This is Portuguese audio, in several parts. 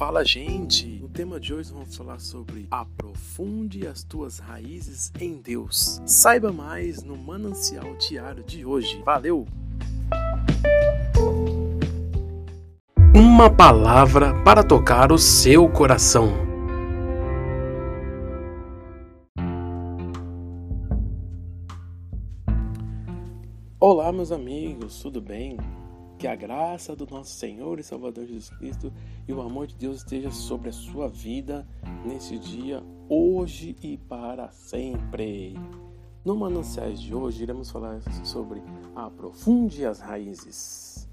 Fala, gente! No tema de hoje vamos falar sobre aprofunde as tuas raízes em Deus. Saiba mais no manancial diário de hoje. Valeu! Uma palavra para tocar o seu coração. Olá, meus amigos, tudo bem? Que a graça do nosso Senhor e Salvador Jesus Cristo e o amor de Deus esteja sobre a sua vida nesse dia, hoje e para sempre. No Mananciais de hoje, iremos falar sobre aprofunde as raízes.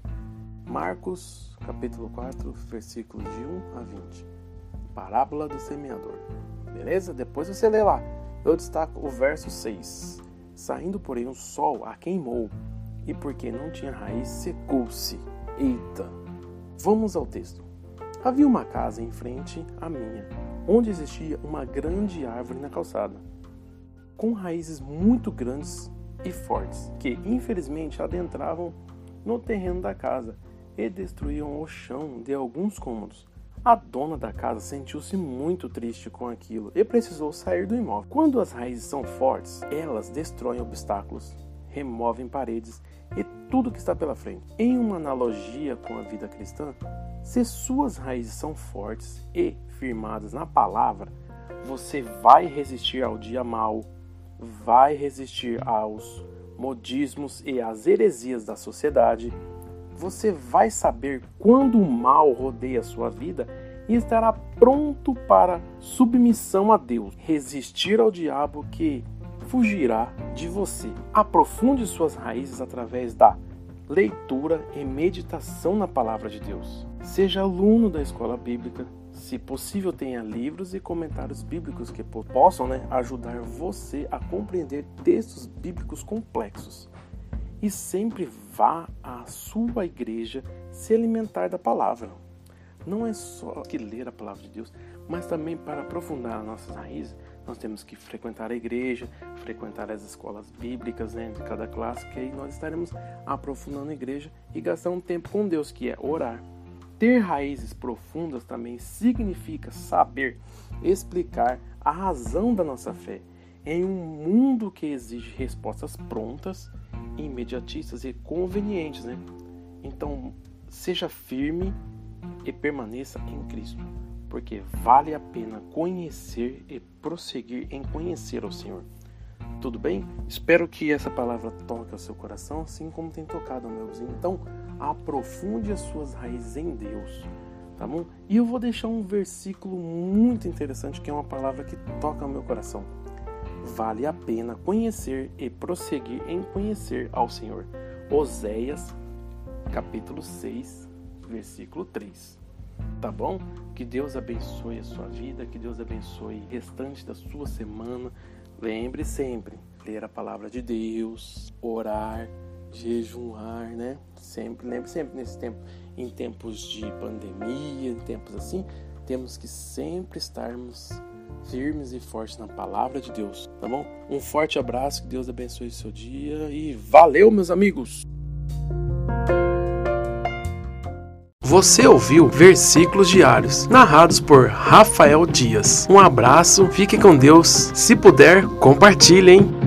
Marcos, capítulo 4, versículos de 1 a 20. Parábola do semeador. Beleza? Depois você lê lá. Eu destaco o verso 6. Saindo, porém, o sol a queimou e porque não tinha raiz, secou-se. Eita! Vamos ao texto. Havia uma casa em frente à minha, onde existia uma grande árvore na calçada, com raízes muito grandes e fortes, que infelizmente adentravam no terreno da casa e destruíam o chão de alguns cômodos. A dona da casa sentiu-se muito triste com aquilo e precisou sair do imóvel. Quando as raízes são fortes, elas destroem obstáculos, removem paredes e tudo que está pela frente. Em uma analogia com a vida cristã, se suas raízes são fortes e firmadas na palavra, você vai resistir ao dia mau, vai resistir aos modismos e às heresias da sociedade. Você vai saber quando o mal rodeia a sua vida e estará pronto para submissão a Deus, resistir ao diabo que fugirá de você. Aprofunde suas raízes através da leitura e meditação na palavra de Deus. Seja aluno da escola bíblica. Se possível, tenha livros e comentários bíblicos que possam né, ajudar você a compreender textos bíblicos complexos. E sempre vá à sua igreja se alimentar da palavra. Não é só que ler a palavra de Deus, mas também para aprofundar nossas raízes, nós temos que frequentar a igreja, frequentar as escolas bíblicas né, de cada classe, que aí nós estaremos aprofundando a igreja e gastando tempo com Deus, que é orar. Ter raízes profundas também significa saber explicar a razão da nossa fé em um mundo que exige respostas prontas, imediatistas e convenientes, né? Então, seja firme e permaneça em Cristo porque vale a pena conhecer e prosseguir em conhecer ao Senhor. Tudo bem? Espero que essa palavra toque ao seu coração, assim como tem tocado ao meu. Então, aprofunde as suas raízes em Deus, tá bom? E eu vou deixar um versículo muito interessante, que é uma palavra que toca ao meu coração. Vale a pena conhecer e prosseguir em conhecer ao Senhor. Oséias, capítulo 6, versículo 3 tá bom? Que Deus abençoe a sua vida, que Deus abençoe o restante da sua semana. Lembre sempre, ler a palavra de Deus, orar, jejuar, né? Sempre, lembre sempre nesse tempo, em tempos de pandemia, em tempos assim, temos que sempre estarmos firmes e fortes na palavra de Deus, tá bom? Um forte abraço, que Deus abençoe o seu dia e valeu, meus amigos! Você ouviu versículos diários, narrados por Rafael Dias. Um abraço, fique com Deus. Se puder, compartilhem.